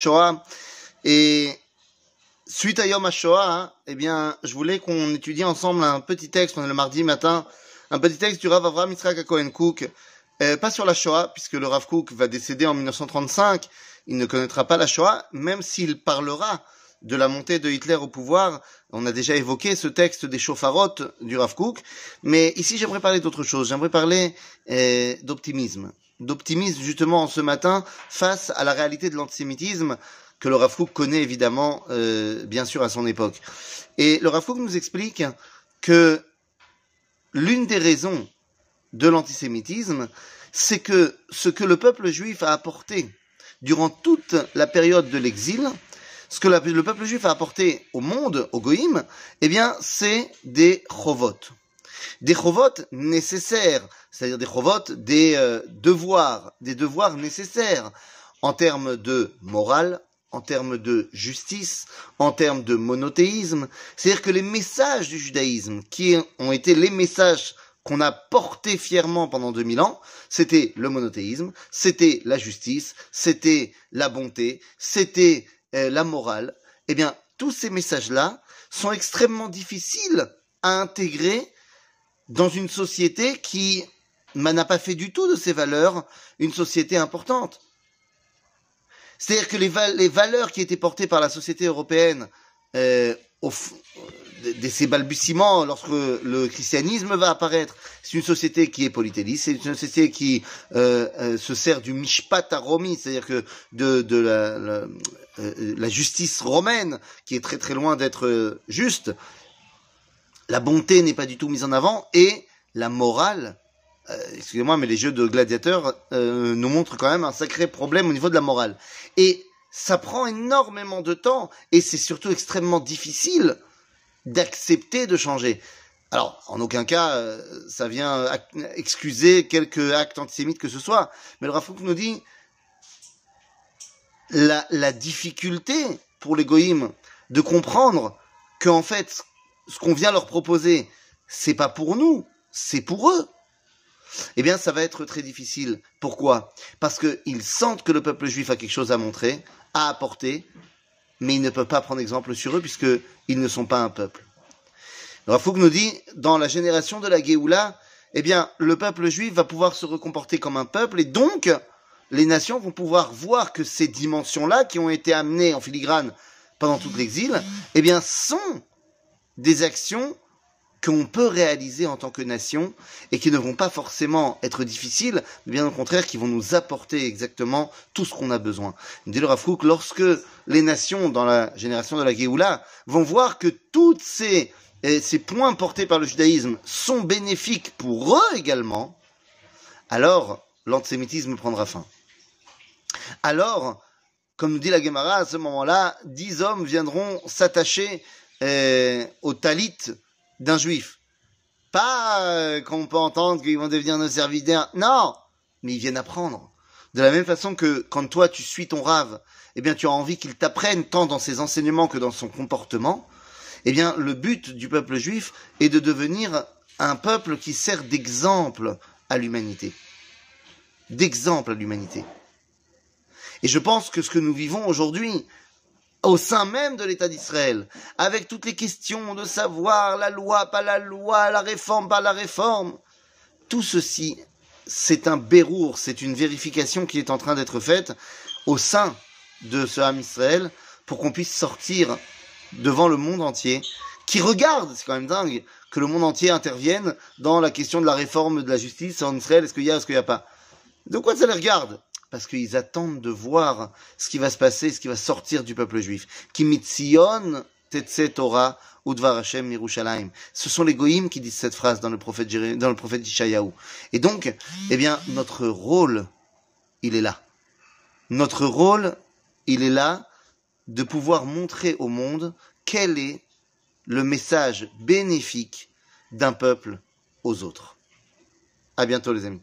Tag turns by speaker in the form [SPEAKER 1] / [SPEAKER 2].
[SPEAKER 1] Shoah. Et suite à Yom HaShoah, hein, eh bien, je voulais qu'on étudie ensemble un petit texte, on est le mardi matin, un petit texte du Rav Avraham Yitzhak Cohen Cook, euh, pas sur la Shoah, puisque le Rav Cook va décéder en 1935, il ne connaîtra pas la Shoah, même s'il parlera de la montée de Hitler au pouvoir. On a déjà évoqué ce texte des chauffarottes du Rav Kook, mais ici j'aimerais parler d'autre chose. J'aimerais parler euh, d'optimisme, d'optimisme justement ce matin face à la réalité de l'antisémitisme que le Rav Kook connaît évidemment, euh, bien sûr, à son époque. Et le Rav Kook nous explique que l'une des raisons de l'antisémitisme, c'est que ce que le peuple juif a apporté durant toute la période de l'exil, ce que le peuple juif a apporté au monde, au goïm, eh bien, c'est des chovot. Des chovot nécessaires, c'est-à-dire des chovot, des euh, devoirs, des devoirs nécessaires en termes de morale, en termes de justice, en termes de monothéisme. C'est-à-dire que les messages du judaïsme, qui ont été les messages qu'on a portés fièrement pendant 2000 ans, c'était le monothéisme, c'était la justice, c'était la bonté, c'était euh, la morale, eh bien, tous ces messages-là sont extrêmement difficiles à intégrer dans une société qui n'a pas fait du tout de ces valeurs une société importante. C'est-à-dire que les, valeurs qui étaient portées par la société européenne euh, au, de ces balbutiements lorsque le christianisme va apparaître. C'est une société qui est polythéiste, c'est une société qui euh, euh, se sert du mishpat romi, c'est-à-dire que de, la, euh, la, justice romaine, qui est très très loin d'être juste. La bonté n'est pas du tout mise en avant et la morale. Excusez-moi, mais les jeux de gladiateurs nous montrent quand même un sacré problème au niveau de la morale. Et ça prend énormément de temps et c'est surtout extrêmement difficile d'accepter de changer. Alors, en aucun cas, euh, ça vient excuser quelques actes antisémites que ce soit. Mais le Rafouk nous dit la, la difficulté pour les goïms de comprendre qu'en fait, ce qu'on vient leur proposer, c'est pas pour nous, c'est pour eux. Eh bien, ça va être très difficile. Pourquoi? Parce qu'ils sentent que le peuple juif a quelque chose à montrer, à apporter, mais ils ne peuvent pas prendre exemple sur eux puisqu'ils ne sont pas un peuple. Rafouk nous dit, dans la génération de la Géoula, eh bien, le peuple juif va pouvoir se recomporter comme un peuple et donc, les nations vont pouvoir voir que ces dimensions-là, qui ont été amenées en filigrane pendant tout l'exil, eh bien, sont des actions qu'on peut réaliser en tant que nation et qui ne vont pas forcément être difficiles, mais bien au contraire qui vont nous apporter exactement tout ce qu'on a besoin. Dit le Rafouk, lorsque les nations dans la génération de la Géoula vont voir que toutes ces, ces points portés par le judaïsme sont bénéfiques pour eux également, alors l'antisémitisme prendra fin. Alors, comme nous dit la Gemara, à ce moment-là, dix hommes viendront s'attacher eh, au talit d'un juif. Pas euh, qu'on peut entendre qu'ils vont devenir nos serviteurs. Non, mais ils viennent apprendre. De la même façon que quand toi tu suis ton rave, eh bien tu as envie qu'il t'apprenne tant dans ses enseignements que dans son comportement. Eh bien le but du peuple juif est de devenir un peuple qui sert d'exemple à l'humanité. D'exemple à l'humanité. Et je pense que ce que nous vivons aujourd'hui, au sein même de l'État d'Israël, avec toutes les questions de savoir la loi, pas la loi, la réforme, pas la réforme. Tout ceci, c'est un bérour, c'est une vérification qui est en train d'être faite au sein de ce Ham Israël pour qu'on puisse sortir devant le monde entier qui regarde, c'est quand même dingue, que le monde entier intervienne dans la question de la réforme de la justice en Israël, est-ce qu'il y a, est-ce qu'il n'y a pas? De quoi ça les regarde? Parce qu'ils attendent de voir ce qui va se passer, ce qui va sortir du peuple juif. Ce sont les goïms qui disent cette phrase dans le prophète Ishayahu. Et donc, eh bien, notre rôle, il est là. Notre rôle, il est là de pouvoir montrer au monde quel est le message bénéfique d'un peuple aux autres. À bientôt les amis.